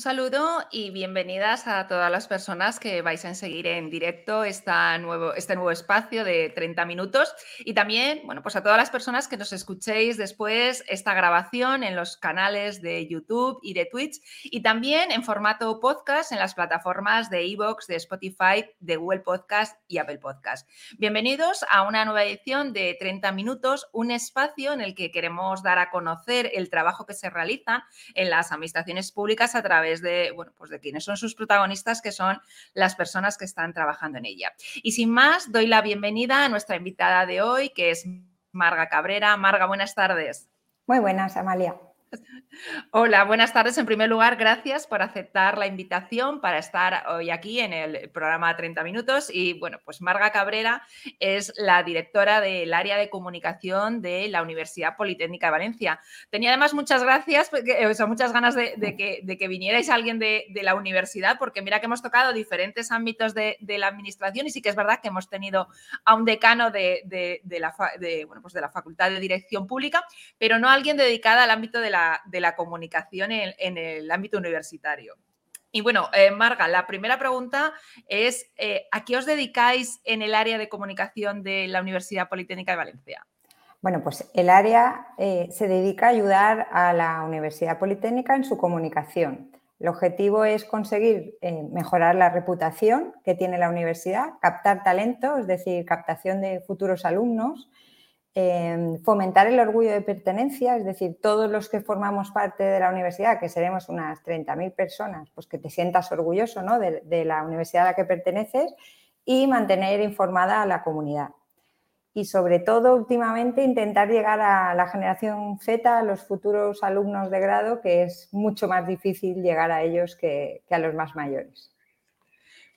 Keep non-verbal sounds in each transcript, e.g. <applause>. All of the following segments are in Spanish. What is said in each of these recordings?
saludo y bienvenidas a todas las personas que vais a seguir en directo esta nuevo, este nuevo espacio de 30 minutos y también, bueno, pues a todas las personas que nos escuchéis después esta grabación en los canales de YouTube y de Twitch y también en formato podcast en las plataformas de Evox, de Spotify, de Google Podcast y Apple Podcast. Bienvenidos a una nueva edición de 30 minutos, un espacio en el que queremos dar a conocer el trabajo que se realiza en las administraciones públicas a través de, bueno, pues de quienes son sus protagonistas, que son las personas que están trabajando en ella. Y sin más, doy la bienvenida a nuestra invitada de hoy, que es Marga Cabrera. Marga, buenas tardes. Muy buenas, Amalia. Hola, buenas tardes. En primer lugar, gracias por aceptar la invitación para estar hoy aquí en el programa 30 Minutos. Y bueno, pues Marga Cabrera es la directora del área de comunicación de la Universidad Politécnica de Valencia. Tenía además muchas gracias, o sea, muchas ganas de, que, vinierais alguien de, la universidad, porque mira que hemos tocado diferentes ámbitos de, la administración y sí que es verdad que hemos tenido a un decano de, la, bueno, pues de la Facultad de Dirección Pública, pero no alguien dedicado al ámbito de la de la comunicación en, el ámbito universitario. Y bueno, eh, Marga, la primera pregunta es, eh, ¿a qué os dedicáis en el área de comunicación de la Universidad Politécnica de Valencia? Bueno, pues el área eh, se dedica a ayudar a la Universidad Politécnica en su comunicación. El objetivo es conseguir mejorar la reputación que tiene la universidad, captar talento, es decir, captación de futuros alumnos, Em, fomentar el orgullo de pertenencia, es decir, todos los que formamos parte de la universidad, que seremos unas 30.000 personas, pues que te sientas orgulloso de, la universidad a la que perteneces y mantener informada a la comunidad. Y sobre todo, últimamente, intentar llegar a la generación Z, a los futuros alumnos de grado, que es mucho más difícil llegar a ellos que a los más mayores.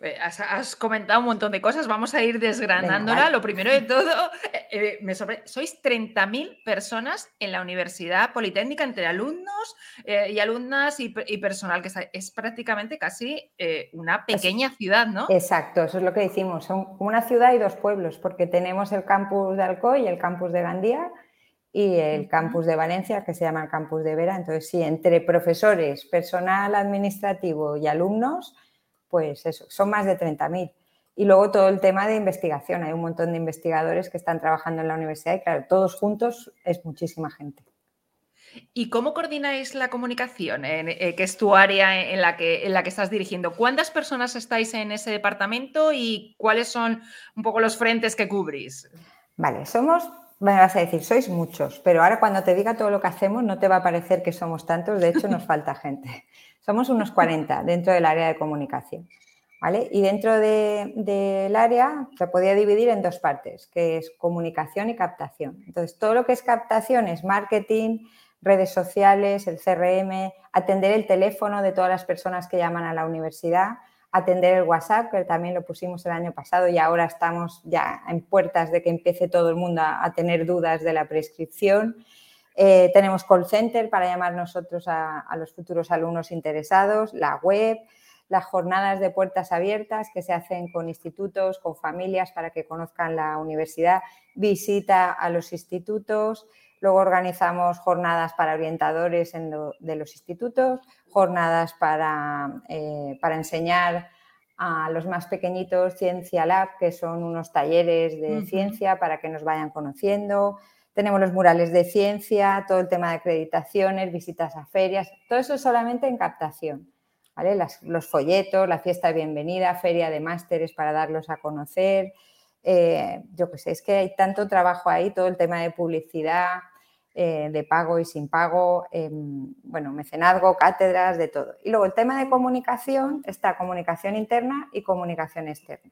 Eh, has, comentado un montón de cosas, vamos a ir desgranándola. Lo primero de todo, eh, eh, me sois 30.000 personas en la Universidad Politécnica, entre alumnos y alumnas y, personal, que es, prácticamente casi una pequeña ciudad, ¿no? Exacto, eso es lo que decimos. Son una ciudad y dos pueblos, porque tenemos el campus de Alcoy y el campus de Gandía y el campus de Valencia, que se llama el campus de Vera. Entonces, sí, entre profesores, personal administrativo y alumnos pues eso, son más de 30.000. Y luego todo el tema de investigación. Hay un montón de investigadores que están trabajando en la universidad y claro, todos juntos es muchísima gente. ¿Y cómo coordináis la comunicación, eh, que es tu área en la, que, en la que estás dirigiendo? ¿Cuántas personas estáis en ese departamento y cuáles son un poco los frentes que cubrís? Vale, somos, me vas a decir, sois muchos, pero ahora cuando te diga todo lo que hacemos no te va a parecer que somos tantos, de hecho nos <laughs> falta gente. Somos unos <laughs> 40 dentro del área de comunicación. ¿vale? Y dentro del área se podía dividir en dos partes, que es comunicación y captación. Entonces, todo lo que es captación es marketing, redes sociales, el CRM, atender el teléfono de todas las personas que llaman a la universidad, atender el WhatsApp, que también lo pusimos el año pasado y ahora estamos ya en puertas de que empiece todo el mundo a tener dudas de la prescripción. Eh, tenemos call center para llamar nosotros a, los futuros alumnos interesados, la web, las jornadas de puertas abiertas que se hacen con institutos, con familias para que conozcan la universidad, visita a los institutos, luego organizamos jornadas para orientadores de los institutos, jornadas para, eh, para, enseñar a los más pequeñitos Ciencia Lab, que son unos talleres de ciencia para que nos vayan conociendo, tenemos los murales de ciencia, todo el tema de acreditaciones, visitas a ferias, todo eso solamente en captación. los folletos, la fiesta de bienvenida, feria de másteres para darlos a conocer. Eh, yo qué sé, es que hay tanto trabajo ahí, todo el tema de publicidad, eh, de pago y sin pago, em, bueno, mecenazgo, cátedras, de todo. Y luego el tema de comunicación está comunicación interna y comunicación externa.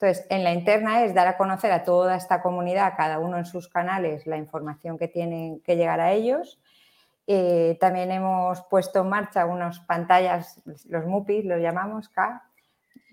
Entonces, en la interna es dar a conocer a toda esta comunidad, cada uno en sus canales, la información que tienen que llegar a ellos. Eh, también hemos puesto en marcha unas pantallas, los MUPIs los llamamos, K,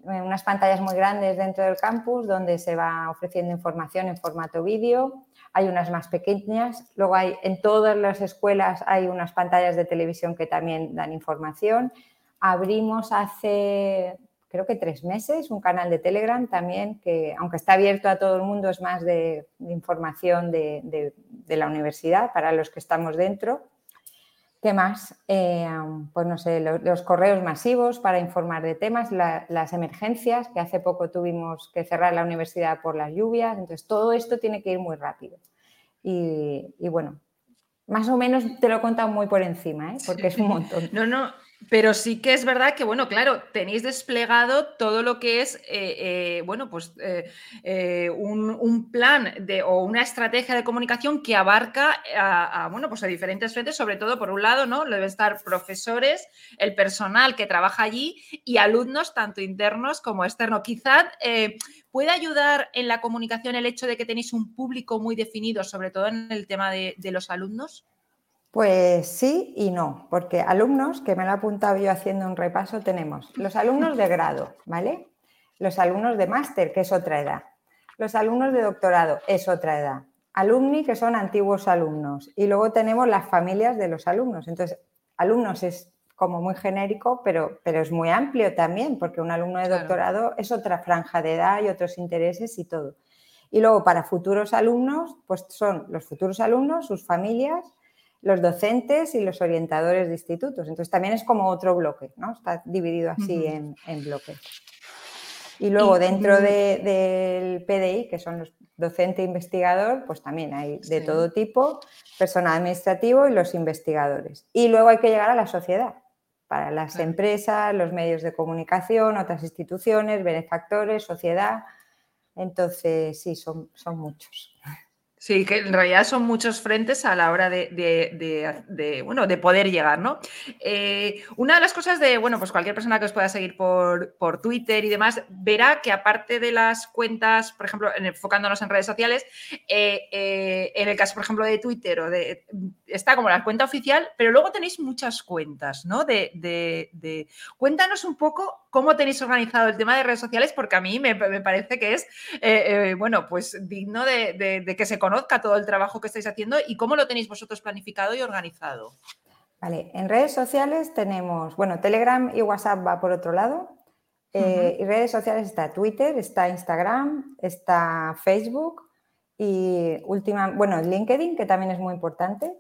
eh, unas pantallas muy grandes dentro del campus donde se va ofreciendo información en formato vídeo. Hay unas más pequeñas. Luego hay en todas las escuelas hay unas pantallas de televisión que también dan información. Abrimos hace creo que tres meses, un canal de Telegram también, que aunque está abierto a todo el mundo, es más de, información de, la universidad para los que estamos dentro. ¿Qué más? Eh, pues no sé, los, correos masivos para informar de temas, las emergencias, que hace poco tuvimos que cerrar la universidad por las lluvias, entonces todo esto tiene que ir muy rápido. Y, bueno, más o menos te lo he contado muy por encima, ¿eh? porque es un montón. No, no, pero sí que es verdad que, bueno, claro, tenéis desplegado todo lo que es, eh, eh, bueno, pues eh, un, plan de, o una estrategia de comunicación que abarca a, bueno, pues a diferentes frentes, sobre todo, por un lado, ¿no? Deben estar profesores, el personal que trabaja allí y alumnos, tanto internos como externos. Quizás puede ayudar en la comunicación el hecho de que tenéis un público muy definido, sobre todo en el tema de los alumnos. Pues sí y no, porque alumnos, que me lo he apuntado yo haciendo un repaso, tenemos los alumnos de grado, ¿vale? Los alumnos de máster, que es otra edad. Los alumnos de doctorado, es otra edad. Alumni, que son antiguos alumnos. Y luego tenemos las familias de los alumnos. Entonces, alumnos es como muy genérico, pero, pero es muy amplio también, porque un alumno de doctorado es otra franja de edad y otros intereses y todo. Y luego para futuros alumnos, pues son los futuros alumnos, sus familias, los docentes y los orientadores de institutos. Entonces también es como otro bloque, ¿no? Está dividido así en, bloques. Y luego dentro del PDI, que son los docente e investigador, pues también hay de todo tipo, personal administrativo y los investigadores. Y luego hay que llegar a la sociedad, para las empresas, los medios de comunicación, otras instituciones, benefactores, sociedad. Entonces, sí, son, son muchos. Sí, que en realidad son muchos frentes a la hora de, bueno, de poder llegar, ¿no? Eh, una de las cosas de, bueno, pues cualquier persona que os pueda seguir por, por Twitter y demás, verá que aparte de las cuentas, por ejemplo, enfocándonos en redes sociales, eh, eh, en el caso, por ejemplo, de Twitter o de, está como la cuenta oficial, pero luego tenéis muchas cuentas, ¿no? De, cuéntanos un poco cómo tenéis organizado el tema de redes sociales, porque a mí me, me parece que es, bueno, pues digno de que se conozca todo el trabajo que estáis haciendo y cómo lo tenéis vosotros planificado y organizado. Vale, en redes sociales tenemos, bueno, Telegram y WhatsApp va por otro lado. Eh, y redes sociales está Twitter, está Instagram, está Facebook y última, bueno, LinkedIn, que también es muy importante.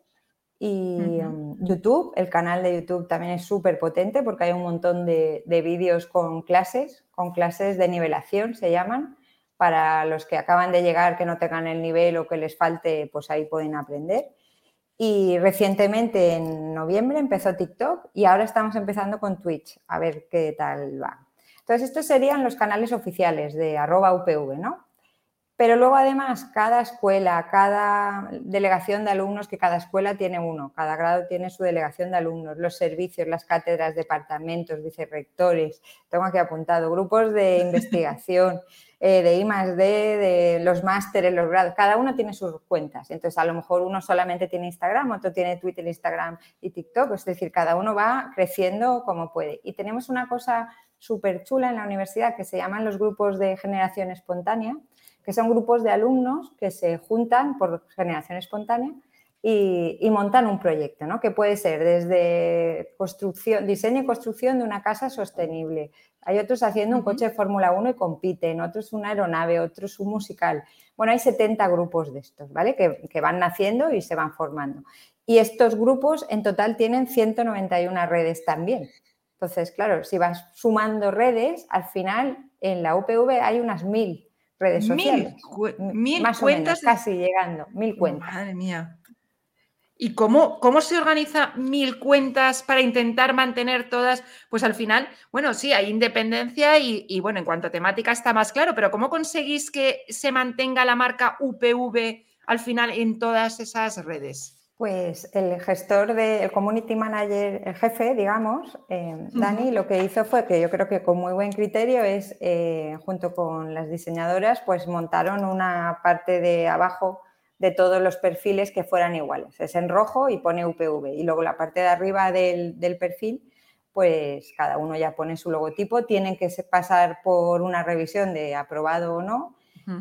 Y um, YouTube, el canal de YouTube también es súper potente porque hay un montón de, de vídeos con clases, con clases de nivelación se llaman, para los que acaban de llegar, que no tengan el nivel o que les falte, pues ahí pueden aprender. Y recientemente, en noviembre, empezó TikTok y ahora estamos empezando con Twitch, a ver qué tal va. Entonces, estos serían los canales oficiales de arroba UPV, ¿no? Pero luego, además, cada escuela, cada delegación de alumnos, que cada escuela tiene uno, cada grado tiene su delegación de alumnos, los servicios, las cátedras, departamentos, vicerrectores, tengo aquí apuntado, grupos de <laughs> investigación, eh, de I más D, de los másteres, los grados, cada uno tiene sus cuentas. Entonces, a lo mejor uno solamente tiene Instagram, otro tiene Twitter, Instagram y TikTok. Es decir, cada uno va creciendo como puede. Y tenemos una cosa súper chula en la universidad que se llaman los grupos de generación espontánea, que son grupos de alumnos que se juntan por generación espontánea y, y, montan un proyecto, ¿no? que puede ser desde construcción, diseño y construcción de una casa sostenible, hay otros haciendo un coche de Fórmula 1 y compiten, otros una aeronave, otros un musical. Bueno, hay 70 grupos de estos, ¿vale? Que, van naciendo y se van formando. Y estos grupos en total tienen 191 redes también. Entonces, claro, si vas sumando redes, al final en la UPV hay unas mil redes sociales. Mil, más cuentas. casi llegando, mil cuentas. Madre mía. ¿Y cómo, cómo se organiza mil cuentas para intentar mantener todas? Pues al final, bueno, sí, hay independencia y, bueno, en cuanto a temática está más claro, pero ¿cómo conseguís que se mantenga la marca UPV al final en todas esas redes? Pues el gestor del community manager, el jefe, digamos, eh, Dani, lo que hizo fue que yo creo que con muy buen criterio es, eh, junto con las diseñadoras, pues montaron una parte de abajo de todos los perfiles que fueran iguales. Es en rojo y pone UPV. Y luego la parte de arriba del, perfil, pues cada uno ya pone su logotipo. Tienen que pasar por una revisión de aprobado o no.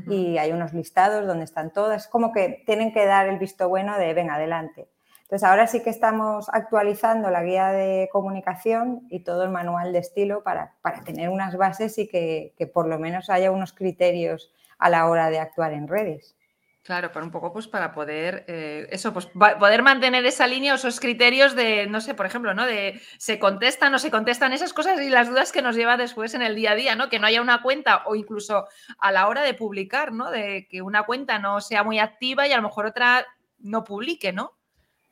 Y hay unos listados donde están todas. Como que tienen que dar el visto bueno de ven adelante. Entonces ahora sí que estamos actualizando la guía de comunicación y todo el manual de estilo para, tener unas bases y que por lo menos haya unos criterios a la hora de actuar en redes. Claro, para un poco, pues para poder, eh, eso, pues poder mantener esa línea o esos criterios de, no sé, por ejemplo, ¿no? De se contestan o se contestan esas cosas y las dudas que nos lleva después en el día a día, ¿no? Que no haya una cuenta o incluso a la hora de publicar, ¿no? De que una cuenta no sea muy activa y a lo mejor otra no publique, ¿no?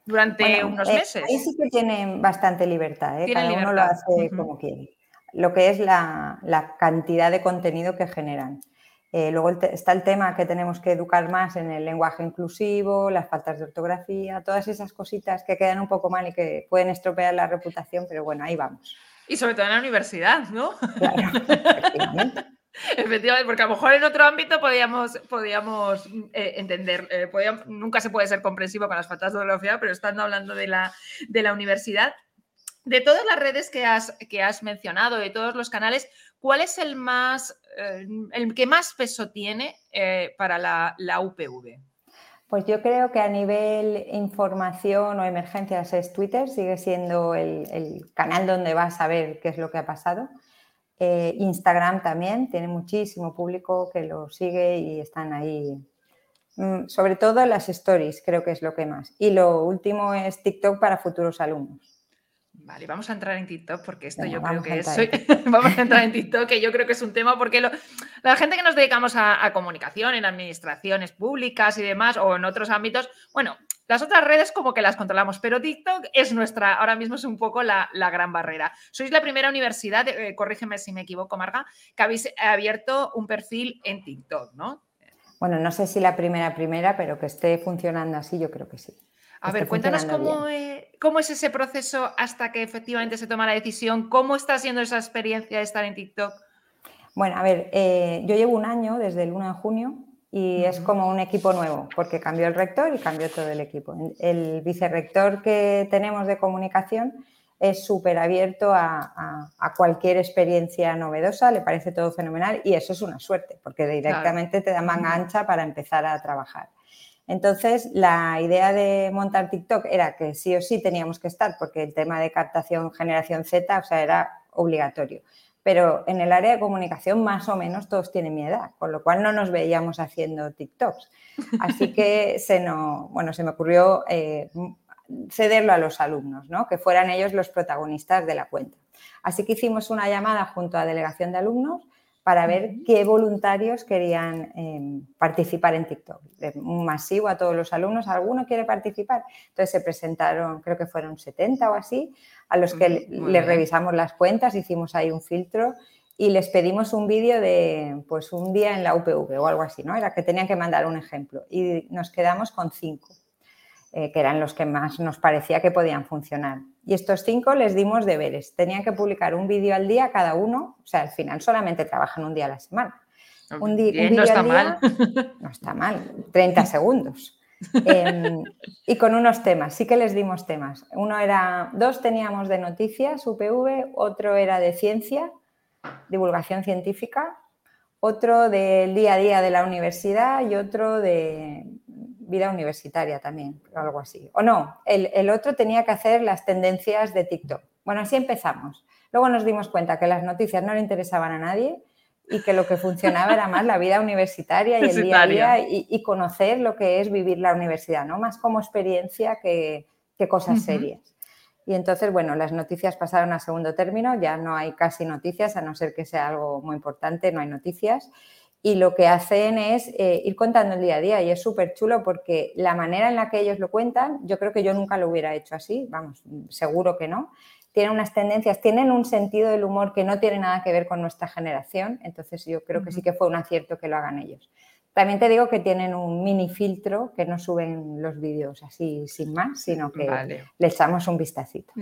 Durante unos eh, meses. ahí sí que tienen bastante libertad, ¿eh? Cada uno lo hace como quiere. Lo que es la, la cantidad de contenido que generan. Eh, luego está el tema que tenemos que educar más en el lenguaje inclusivo, las faltas de ortografía, todas esas cositas que quedan un poco mal y que pueden estropear la reputación, pero bueno, ahí vamos. Y sobre todo en la universidad, ¿no? Claro, <laughs> efectivamente. Efectivamente, porque a lo mejor en otro ámbito podíamos, podíamos eh, entender, eh, nunca se puede ser comprensivo con las faltas de ortografía, pero estando hablando de la, de la universidad, de todas las redes que has, que has mencionado, de todos los canales, ¿cuál es el más eh, el que más peso tiene eh, para la, UPV? Pues yo creo que a nivel información o emergencias es Twitter, sigue siendo el, canal donde vas a ver qué es lo que ha pasado. Eh, Instagram también tiene muchísimo público que lo sigue y están ahí. Mm, sobre todo las stories, creo que es lo que más. Y lo último es TikTok para futuros alumnos. Vale, vamos a entrar en TikTok porque esto yo creo que es. <laughs> vamos a entrar en TikTok, que yo creo que es un tema porque la gente que nos dedicamos a, comunicación en administraciones públicas y demás, o en otros ámbitos, bueno, las otras redes como que las controlamos, pero TikTok es nuestra, ahora mismo es un poco la, gran barrera. Sois la primera universidad, eh, corrígeme si me equivoco, Marga, que habéis abierto un perfil en TikTok, ¿no? Bueno, no sé si la primera primera, pero que esté funcionando así, yo creo que sí. A ver, cuéntanos cómo, cómo, es ese proceso hasta que efectivamente se toma la decisión. ¿Cómo está siendo esa experiencia de estar en TikTok? Bueno, a ver, eh, yo llevo un año desde el 1 de junio y es como un equipo nuevo, porque cambió el rector y cambió todo el equipo. El vicerrector que tenemos de comunicación es súper abierto a, cualquier experiencia novedosa, le parece todo fenomenal y eso es una suerte, porque directamente te da manga ancha para empezar a trabajar. Entonces, la idea de montar TikTok era que sí o sí teníamos que estar, porque el tema de captación generación Z, o sea, era obligatorio. Pero en el área de comunicación, más o menos, todos tienen mi edad, con lo cual no nos veíamos haciendo TikToks. Así que <laughs> se, no, bueno, se me ocurrió eh, cederlo a los alumnos, ¿no? que fueran ellos los protagonistas de la cuenta. Así que hicimos una llamada junto a delegación de alumnos para ver qué voluntarios querían em, participar en TikTok. Un masivo a todos los alumnos, ¿alguno quiere participar? Entonces se presentaron, creo que fueron 70 o así, a los que les revisamos las cuentas, hicimos ahí un filtro y les pedimos un vídeo de pues un día en la UPV o algo así, ¿no? Era que tenían que mandar un ejemplo y nos quedamos con cinco. Eh, que eran los que más nos parecía que podían funcionar. Y estos cinco les dimos deberes. Tenían que publicar un vídeo al día cada uno, o sea, al final solamente trabajan un día a la semana. Un, día <laughs> no está mal. no está mal, 30 segundos. Em, y con unos temas, sí que les dimos temas. Uno era, dos teníamos de noticias, UPV, otro era de ciencia, divulgación científica, otro del día a día de la universidad y otro de vida universitaria también, o algo así. O no, el, otro tenía que hacer las tendencias de TikTok. Bueno, así empezamos. Luego nos dimos cuenta que las noticias no le interesaban a nadie y que lo que funcionaba era más la vida universitaria y el día a día y, conocer lo que es vivir la universidad, ¿no? Más como experiencia que, cosas serias. Y entonces, bueno, las noticias pasaron a segundo término, ya no hay casi noticias, a no ser que sea algo muy importante, no hay noticias y lo que hacen es eh, ir contando el día a día y es súper chulo porque la manera en la que ellos lo cuentan, yo creo que yo nunca lo hubiera hecho así, vamos, seguro que no. Tienen unas tendencias, tienen un sentido del humor que no tiene nada que ver con nuestra generación, entonces yo creo que sí que fue un acierto que lo hagan ellos. También te digo que tienen un mini filtro que no suben los vídeos así sin más, sino que le echamos un vistacito.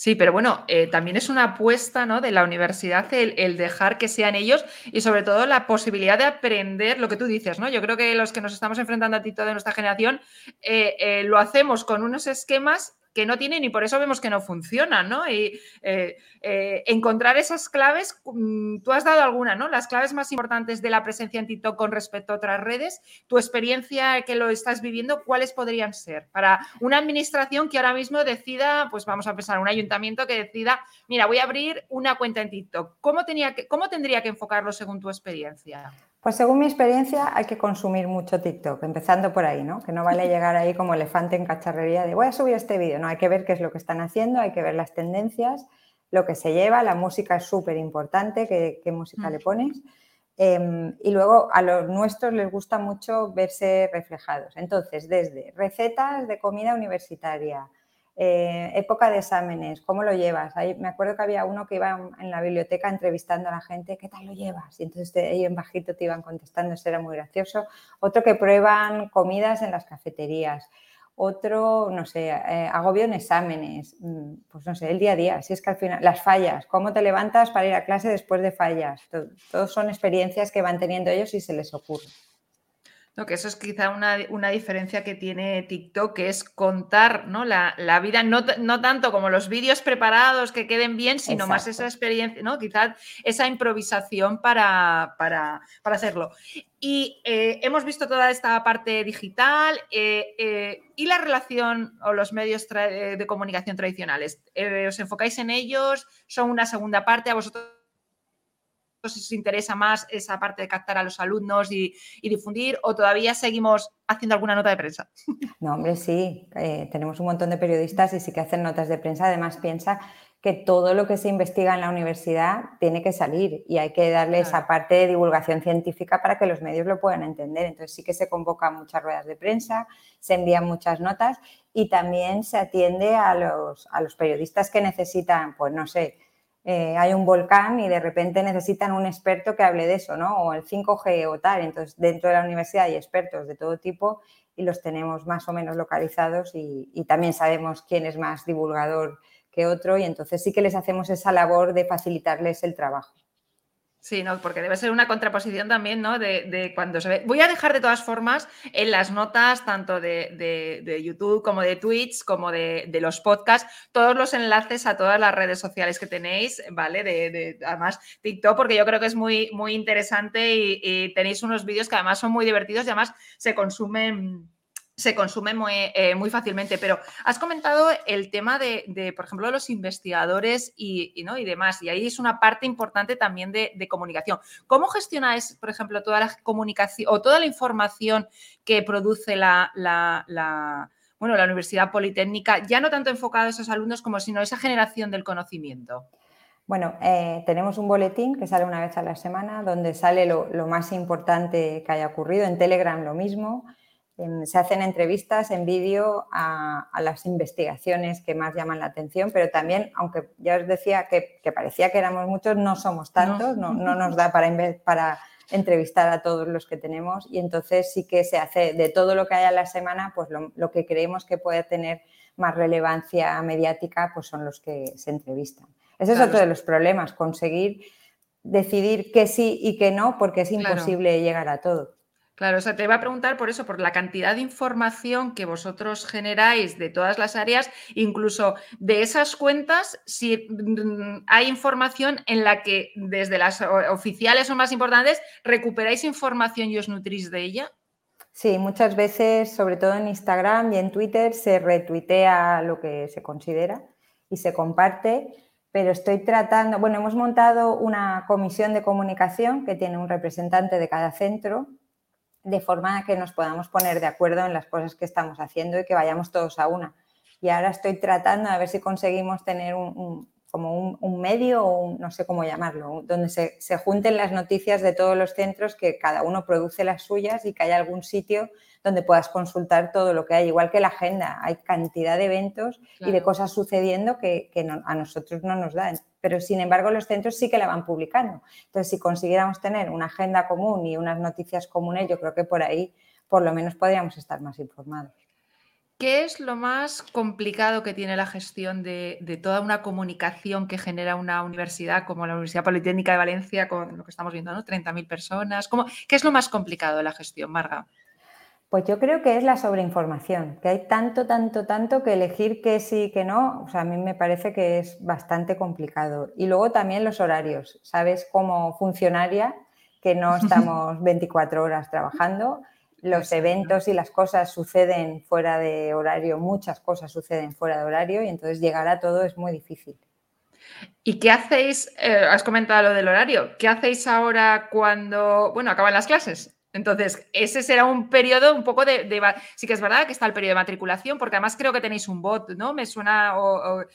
Sí, pero bueno, eh, también es una apuesta ¿no? de la universidad el, dejar que sean ellos y sobre todo la posibilidad de aprender lo que tú dices, ¿no? Yo creo que los que nos estamos enfrentando a ti de nuestra generación eh, eh, lo hacemos con unos esquemas que no tienen y por eso vemos que no funcionan, ¿no? Y eh, eh, encontrar esas claves, mm, tú has dado alguna, ¿no? Las claves más importantes de la presencia en TikTok con respecto a otras redes, tu experiencia que lo estás viviendo, ¿cuáles podrían ser? Para una administración que ahora mismo decida, pues vamos a pensar, un ayuntamiento que decida, mira, voy a abrir una cuenta en TikTok. ¿Cómo, tenía que, cómo tendría que enfocarlo según tu experiencia? Pues según mi experiencia hay que consumir mucho TikTok, empezando por ahí, ¿no? Que no vale <laughs> llegar ahí como elefante en cacharrería de voy a subir este vídeo, no, hay que ver qué es lo que están haciendo, hay que ver las tendencias, lo que se lleva, la música es súper importante, qué, música le pones. Em, y luego a los nuestros les gusta mucho verse reflejados. Entonces, desde recetas de comida universitaria, eh, época de exámenes, ¿cómo lo llevas? Ahí, me acuerdo que había uno que iba en la biblioteca entrevistando a la gente, ¿qué tal lo llevas? Y entonces ahí en bajito te iban contestando, eso era muy gracioso. Otro que prueban comidas en las cafeterías. Otro, no sé, eh, agobio en exámenes, mm, pues no sé, el día a día, si es que al final, las fallas, cómo te levantas para ir a clase después de fallas, todos son experiencias que van teniendo ellos y se les ocurre que eso es quizá una, diferencia que tiene TikTok, que es contar ¿no? la, vida, no, tanto como los vídeos preparados que queden bien, sino más esa experiencia, ¿no? quizás esa improvisación para, para, hacerlo. Y eh, hemos visto toda esta parte digital eh, eh, y la relación o los medios de comunicación tradicionales. ¿Os enfocáis en ellos? ¿Son una segunda parte? ¿A vosotros si os interesa más esa parte de captar a los alumnos y, difundir o todavía seguimos haciendo alguna nota de prensa? <laughs> No, hombre, sí, eh, tenemos un montón de periodistas y sí que hacen notas de prensa. Además, piensa que todo lo que se investiga en la universidad tiene que salir y hay que darle esa parte de divulgación científica para que los medios lo puedan entender. Entonces sí que se convocan muchas ruedas de prensa, se envían muchas notas y también se atiende a los, a los periodistas que necesitan, pues no sé, eh, hay un volcán y de repente necesitan un experto que hable de eso, ¿no? O el 5G o tal. Entonces, dentro de la universidad hay expertos de todo tipo y los tenemos más o menos localizados y, y también sabemos quién es más divulgador que otro y entonces sí que les hacemos esa labor de facilitarles el trabajo. Sí, no, porque debe ser una contraposición también, ¿no? De, cuando se ve. Voy a dejar de todas formas en las notas, tanto de, YouTube como de Twitch, como de, los podcasts, todos los enlaces a todas las redes sociales que tenéis, ¿vale? De, además TikTok, porque yo creo que es muy, muy interesante y tenéis unos vídeos que además son muy divertidos y además se consumen se consume muy, eh, muy, fácilmente. Pero has comentado el tema de, por ejemplo, los investigadores y, ¿no? y, demás, y ahí es una parte importante también de, comunicación. ¿Cómo gestionáis, por ejemplo, toda la comunicación o toda la información que produce la, bueno, la Universidad Politécnica, ya no tanto enfocado a esos alumnos como sino esa generación del conocimiento? Bueno, eh, tenemos un boletín que sale una vez a la semana donde sale lo más importante que haya ocurrido. En Telegram lo mismo se hacen entrevistas en vídeo a, las investigaciones que más llaman la atención, pero también, aunque ya os decía que, parecía que éramos muchos, no somos tantos, no, nos da para, para entrevistar a todos los que tenemos y entonces sí que se hace de todo lo que haya la semana, pues lo, que creemos que puede tener más relevancia mediática, pues son los que se entrevistan. Ese es otro de los problemas, conseguir decidir que sí y que no, porque es imposible llegar a todo. Claro, o sea, te iba a preguntar por eso, por la cantidad de información que vosotros generáis de todas las áreas, incluso de esas cuentas, si mm, hay información en la que desde las oficiales o más importantes recuperáis información y os nutrís de ella. Sí, muchas veces, sobre todo en Instagram y en Twitter, se retuitea lo que se considera y se comparte, pero estoy tratando, bueno, hemos montado una comisión de comunicación que tiene un representante de cada centro de forma que nos podamos poner de acuerdo en las cosas que estamos haciendo y que vayamos todos a una. Y ahora estoy tratando a ver si conseguimos tener un, como un, medio o no sé cómo llamarlo, donde se, se, junten las noticias de todos los centros, que cada uno produce las suyas y que haya algún sitio donde puedas consultar todo lo que hay, igual que la agenda. Hay cantidad de eventos y de cosas sucediendo que, a nosotros no nos dan. Pero sin embargo los centros sí que la van publicando. Entonces, si consiguiéramos tener una agenda común y unas noticias comunes, yo creo que por ahí por lo menos podríamos estar más informados. ¿Qué es lo más complicado que tiene la gestión de, toda una comunicación que genera una universidad como la Universidad Politécnica de Valencia, con lo que estamos viendo, ¿no? 30.000 personas? ¿Qué es lo más complicado de la gestión, Marga? Pues yo creo que es la sobreinformación, que hay tanto, tanto, tanto que elegir que sí que no, o sea, a mí me parece que es bastante complicado. Y luego también los horarios, ¿sabes? Como funcionaria, que no <laughs> estamos 24 horas trabajando, los eventos y las cosas suceden fuera de horario, muchas cosas suceden fuera de horario y entonces llegar a todo es muy difícil. ¿Y qué hacéis? Eh, has comentado lo del horario. ¿Qué hacéis ahora cuando, bueno, acaban las clases? Entonces, ese será un periodo un poco de, Sí que es verdad que está el periodo de matriculación, porque además creo que tenéis un bot, ¿no? Me suena...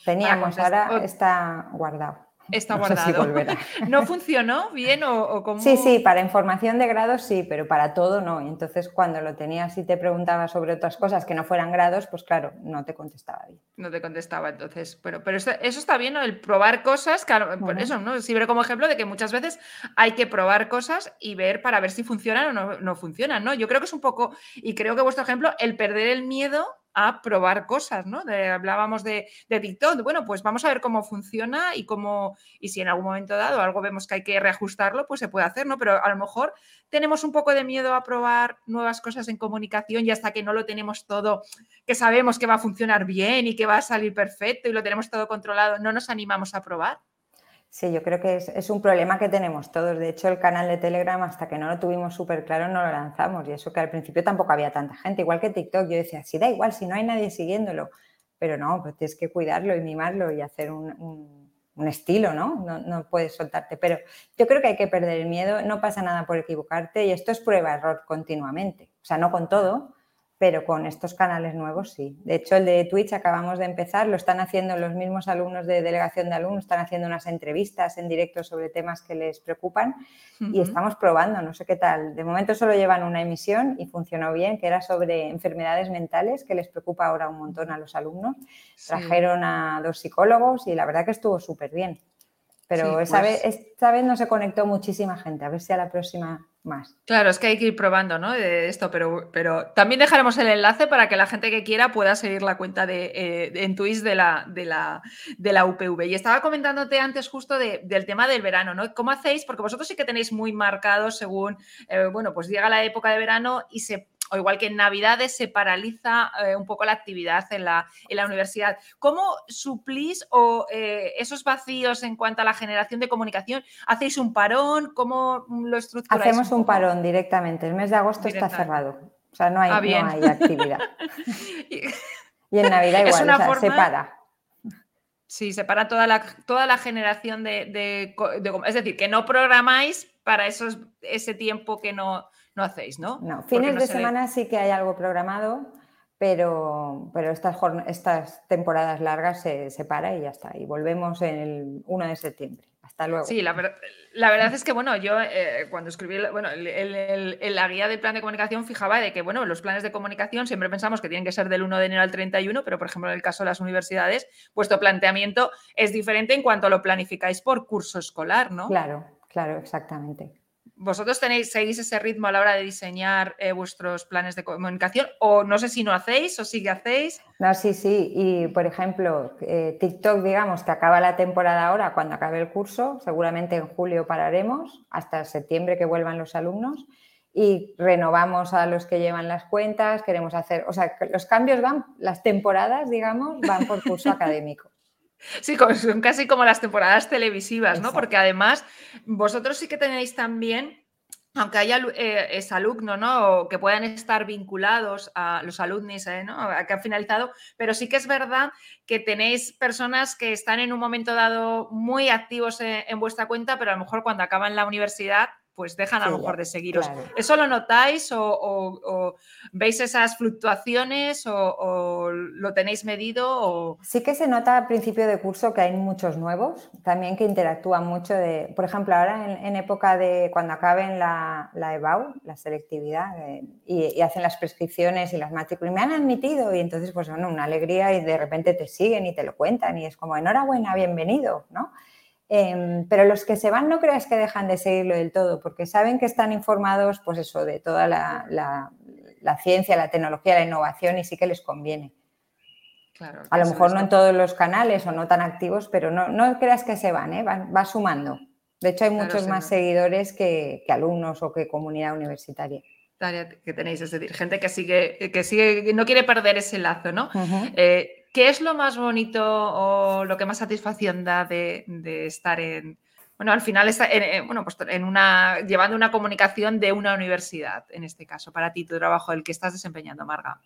Teníamos, ahora está guardado. Está <laughs> guardado. <laughs> No, funcionó bien o, cómo? Sí, sí, para información de grados sí, pero para todo no. Y entonces cuando lo tenías y te preguntaba sobre otras cosas que no fueran grados, pues claro, no te contestaba bien. No te contestaba entonces. Pero, pero eso, está bien, ¿no? El probar cosas, claro, por eso, ¿no? Sirve como ejemplo de que muchas veces hay que probar cosas y ver para ver si funcionan o no, no funcionan, ¿no? Yo creo que es un poco, y creo que vuestro ejemplo, el perder el miedo a probar cosas, ¿no? hablábamos de, de, TikTok, bueno, pues vamos a ver cómo funciona y cómo, y si en algún momento dado algo vemos que hay que reajustarlo, pues se puede hacer, ¿no? Pero a lo mejor tenemos un poco de miedo a probar nuevas cosas en comunicación y hasta que no lo tenemos todo, que sabemos que va a funcionar bien y que va a salir perfecto y lo tenemos todo controlado, no nos animamos a probar. Sí, yo creo que es, un problema que tenemos todos. De hecho, el canal de Telegram, hasta que no lo tuvimos súper claro, no lo lanzamos. Y eso que al principio tampoco había tanta gente. Igual que TikTok, yo decía, sí, da igual, si no hay nadie siguiéndolo. Pero no, pues tienes que cuidarlo y mimarlo y hacer un, estilo, ¿no? ¿no? ¿no? puedes soltarte. Pero yo creo que hay que perder el miedo. No pasa nada por equivocarte y esto es prueba-error continuamente. O sea, no con todo, pero con estos canales nuevos sí. De hecho, el de Twitch acabamos de empezar, lo están haciendo los mismos alumnos de delegación de alumnos, están haciendo unas entrevistas en directo sobre temas que les preocupan y estamos probando, no sé qué tal. De momento solo llevan una emisión y funcionó bien, que era sobre enfermedades mentales, que les preocupa ahora un montón a los alumnos. Trajeron a dos psicólogos y la verdad que estuvo súper bien. Pero esa, pues vez, esta vez no se conectó muchísima gente, a ver si a la próxima más. Claro, es que hay que ir probando, ¿no? De esto, pero, pero también dejaremos el enlace para que la gente que quiera pueda seguir la cuenta de, eh, en Twitch de la, de, la, de la UPV. Y estaba comentándote antes justo del tema del verano, ¿no? ¿Cómo hacéis? Porque vosotros sí que tenéis muy marcado según, eh, bueno, pues llega la época de verano y se o igual que en Navidades se paraliza eh, un poco la actividad en la, en la universidad. ¿Cómo suplís o eh, esos vacíos en cuanto a la generación de comunicación? ¿Hacéis un parón? ¿Cómo lo estructuráis? Hacemos un, parón directamente. El mes de agosto está cerrado. O sea, no hay, ah, hay actividad. <laughs> y en Navidad <laughs> igual, se para. Sí, se para toda la, toda la generación de, de, Es decir, que no programáis para esos, ese tiempo que no, no hacéis, ¿no? No, fines de semana sí que hay algo programado, pero, pero estas, estas temporadas largas se, se para y ya está. Y volvemos en el 1 de septiembre. Hasta luego. Sí, la, verdad es que, bueno, yo eh, cuando escribí bueno, la guía del plan de comunicación fijaba de que, bueno, los planes de comunicación siempre pensamos que tienen que ser del 1 de enero al 31, pero, por ejemplo, en el caso de las universidades, vuestro planteamiento es diferente en cuanto lo planificáis por curso escolar, ¿no? Claro, claro, exactamente. ¿Vosotros tenéis, seguís ese ritmo a la hora de diseñar eh, vuestros planes de comunicación? O no sé si no hacéis o sí que hacéis. No, sí, sí. Y por ejemplo, eh, TikTok, digamos que acaba la temporada ahora, cuando acabe el curso, seguramente en julio pararemos, hasta septiembre que vuelvan los alumnos. Y renovamos a los que llevan las cuentas, queremos hacer, o sea, los cambios van, las temporadas, digamos, van por curso <laughs> académico. Sí, son casi como las temporadas televisivas, ¿no? Porque además vosotros sí que tenéis también aunque haya eh, alumno, ¿no? O que puedan estar vinculados a los alumnos, ¿eh? ¿no? que han finalizado, pero sí que es verdad que tenéis personas que están en un momento dado muy activos en, en vuestra cuenta, pero a lo mejor cuando acaban la universidad pues dejan a lo mejor de seguiros. ¿Eso lo notáis o, veis esas fluctuaciones o, lo tenéis medido? Sí que se nota al principio de curso que hay muchos nuevos, también que interactúan mucho. De, por ejemplo, ahora en, época de cuando acaben la, la EBAU, la selectividad, eh, y, hacen las prescripciones y las matrículas, y me han admitido y entonces pues bueno, una alegría y de repente te siguen y te lo cuentan y es como enhorabuena, bienvenido, ¿no? Em, pero los que se van no creas que dejan de seguirlo del todo, porque saben que están informados, pues eso, de toda la, ciencia, la tecnología, la innovación y sí que les conviene. a lo mejor no en todos los canales o no tan activos, pero no, creas que se van, ¿eh? va, sumando. De hecho, hay muchos más seguidores que, alumnos o que comunidad universitaria que tenéis, es decir, gente que sigue, que sigue, no quiere perder ese lazo, ¿no? ¿Qué es lo más bonito o lo que más satisfacción da de, estar en, bueno, al final está en, bueno, pues en una, llevando una comunicación de una universidad, en este caso, para ti, tu trabajo, el que estás desempeñando, Marga?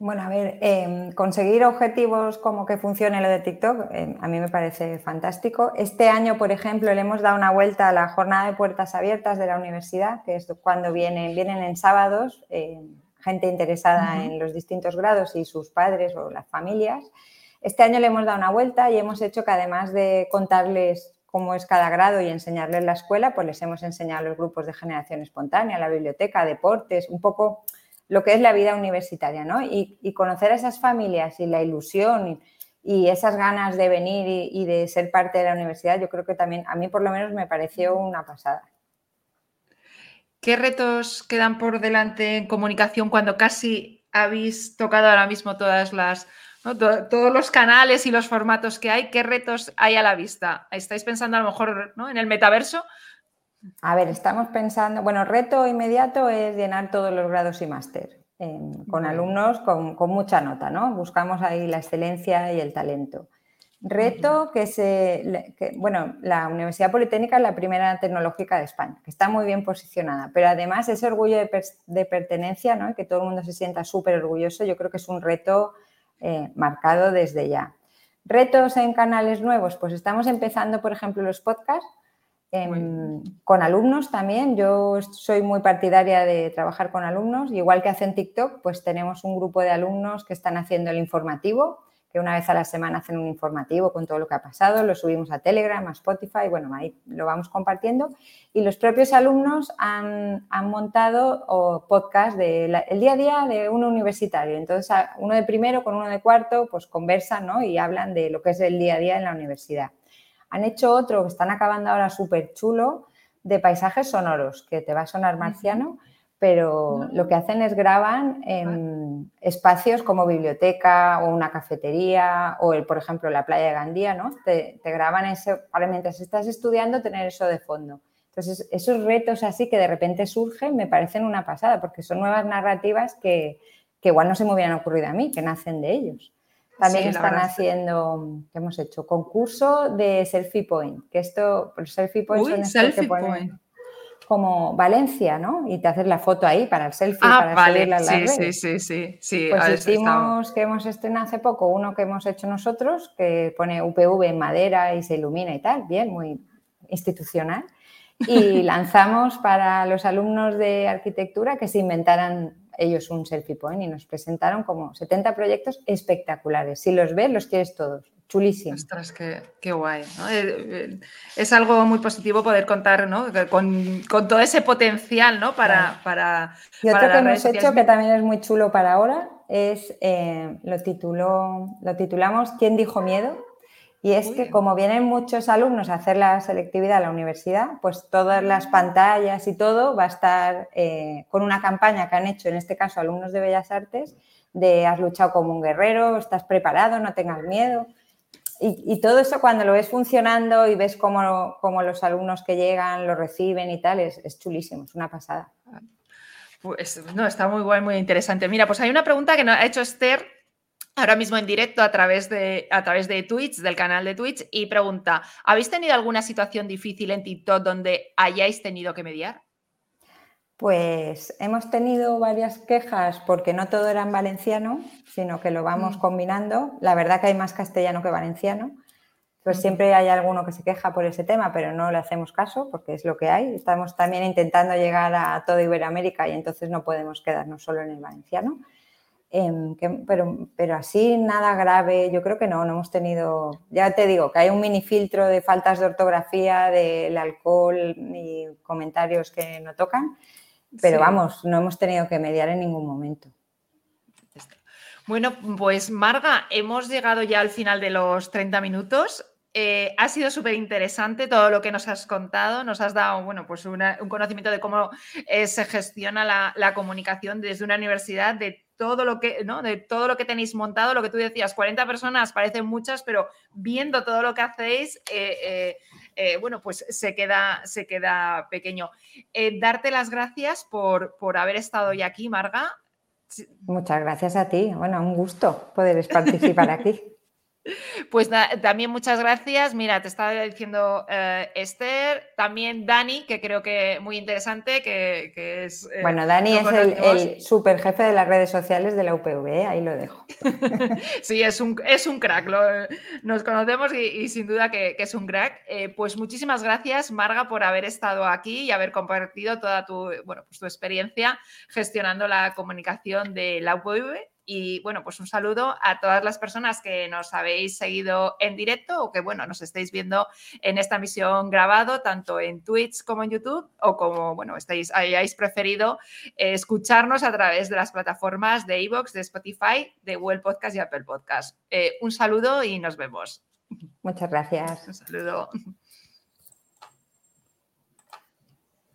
Bueno, a ver, em, conseguir objetivos como que funcione lo de TikTok, em, a mí me parece fantástico. Este año, por ejemplo, le hemos dado una vuelta a la jornada de puertas abiertas de la universidad, que es cuando vienen, vienen en sábados em, gente interesada en los distintos grados y sus padres o las familias. Este año le hemos dado una vuelta y hemos hecho que además de contarles cómo es cada grado y enseñarles la escuela, pues les hemos enseñado los grupos de generación espontánea, la biblioteca, deportes, un poco lo que es la vida universitaria, ¿no? Y, conocer a esas familias y la ilusión y, esas ganas de venir y, de ser parte de la universidad, yo creo que también a mí por lo menos me pareció una pasada. ¿Qué retos quedan por delante en comunicación cuando casi habéis tocado ahora mismo todas las, todos los canales y los formatos que hay? ¿Qué retos hay a la vista? ¿Estáis pensando a lo mejor en el metaverso? A ver, estamos pensando, bueno, reto inmediato es llenar todos los grados y máster con alumnos con, mucha nota, ¿no? Buscamos ahí la excelencia y el talento. Reto que se, bueno, la Universidad Politécnica es la primera tecnológica de España, que está muy bien posicionada, pero además ese orgullo de, pertenencia, ¿no? que todo el mundo se sienta súper orgulloso, yo creo que es un reto eh, marcado desde ya. Retos en canales nuevos, pues estamos empezando, por ejemplo, los podcasts, con alumnos también. Yo soy muy partidaria de trabajar con alumnos. Igual que hacen TikTok, pues tenemos un grupo de alumnos que están haciendo el informativo, que una vez a la semana hacen un informativo con todo lo que ha pasado. Lo subimos a Telegram, a Spotify, bueno, ahí lo vamos compartiendo. Y los propios alumnos han, montado podcast del día a día de un universitario. Entonces, uno de primero con uno de cuarto, pues conversan y hablan de lo que es el día a día en la universidad. Han hecho otro que están acabando ahora súper chulo de paisajes sonoros, que te va a sonar marciano, pero lo que hacen es graban en espacios como biblioteca o una cafetería o, el, por ejemplo, la playa de Gandía, ¿no? Te, graban eso para mientras estás estudiando tener eso de fondo. Entonces, esos retos así que de repente surgen me parecen una pasada porque son nuevas narrativas que, que igual no se me hubieran ocurrido a mí, que nacen de ellos. También están haciendo, ¿qué hemos hecho? Concurso de selfie point, que esto, el selfie son selfie point. Como Valencia, ¿no? Y te haces la foto ahí para el selfie, ah, para vale. subirla a las sí, Sí, sí, sí, sí. Pues hicimos, que hemos estrenado hace poco, uno que hemos hecho nosotros, que pone UPV en madera y se ilumina y tal, bien, muy institucional. Y <laughs> lanzamos para los alumnos de arquitectura que se inventaran ellos un selfie point y nos presentaron como 70 proyectos espectaculares. Si los ves, los quieres todos. Chulísimo. Ostras, qué, guay. Eh, eh, es algo muy positivo poder contar con, todo ese potencial ¿no? para, para. Y otro que hemos hecho que también es muy chulo para ahora es eh, lo, tituló, lo titulamos ¿Quién dijo miedo? Y es que como vienen muchos alumnos a hacer la selectividad a la universidad, pues todas las pantallas y todo va a estar eh, con una campaña que han hecho, en este caso alumnos de Bellas Artes, de has luchado como un guerrero, estás preparado, no tengas miedo. Y, todo eso cuando lo ves funcionando y ves cómo, cómo, los alumnos que llegan lo reciben y tal, es, chulísimo, es una pasada. Pues no, está muy guay, muy interesante. Mira, pues hay una pregunta que nos ha hecho Esther ahora mismo en directo a través, de, a través de Twitch, del canal de Twitch, y pregunta, ¿habéis tenido alguna situación difícil en TikTok donde hayáis tenido que mediar? Pues hemos tenido varias quejas porque no todo era en valenciano, sino que lo vamos mm. combinando. La verdad que hay más castellano que valenciano. Pues siempre hay alguno que se queja por ese tema, pero no le hacemos caso porque es lo que hay. Estamos también intentando llegar a toda Iberoamérica y entonces no podemos quedarnos solo en el valenciano. Em, pero, pero así nada grave, yo creo que no, no hemos tenido, ya te digo, que hay un mini filtro de faltas de ortografía, del alcohol y comentarios que no tocan, pero vamos, no hemos tenido que mediar en ningún momento. Bueno, pues Marga, hemos llegado ya al final de los 30 minutos. Eh, ha sido súper interesante todo lo que nos has contado. Nos has dado bueno, pues un conocimiento de cómo eh, se gestiona la, la, comunicación desde una universidad, de todo lo que, ¿no? De todo lo que tenéis montado, lo que tú decías, 40 personas parecen muchas, pero viendo todo lo que hacéis, eh, eh, eh, bueno, pues se queda, se queda pequeño. darte las gracias por, por haber estado hoy aquí, Marga. Muchas gracias a ti. Bueno, un gusto poder participar aquí. <laughs> Pues también muchas gracias. Mira, te estaba diciendo eh, Esther, también Dani, que creo que muy interesante, que, es... Eh, bueno, Dani es el, super jefe de las redes sociales de la UPV, ¿eh? ahí lo dejo. <laughs> sí, es un, es un crack, nos conocemos y, sin duda que, es un crack. pues muchísimas gracias, Marga, por haber estado aquí y haber compartido toda tu, bueno, pues tu experiencia gestionando la comunicación de la UPV y bueno, pues un saludo a todas las personas que nos habéis seguido en directo o que bueno, nos estáis viendo en esta misión grabado, tanto en Twitch como en YouTube, o como bueno, estáis, hayáis preferido eh, escucharnos a través de las plataformas de iVoox, de Spotify, de Google Podcast y Apple Podcast. Eh, un saludo y nos vemos. Muchas gracias. Un saludo.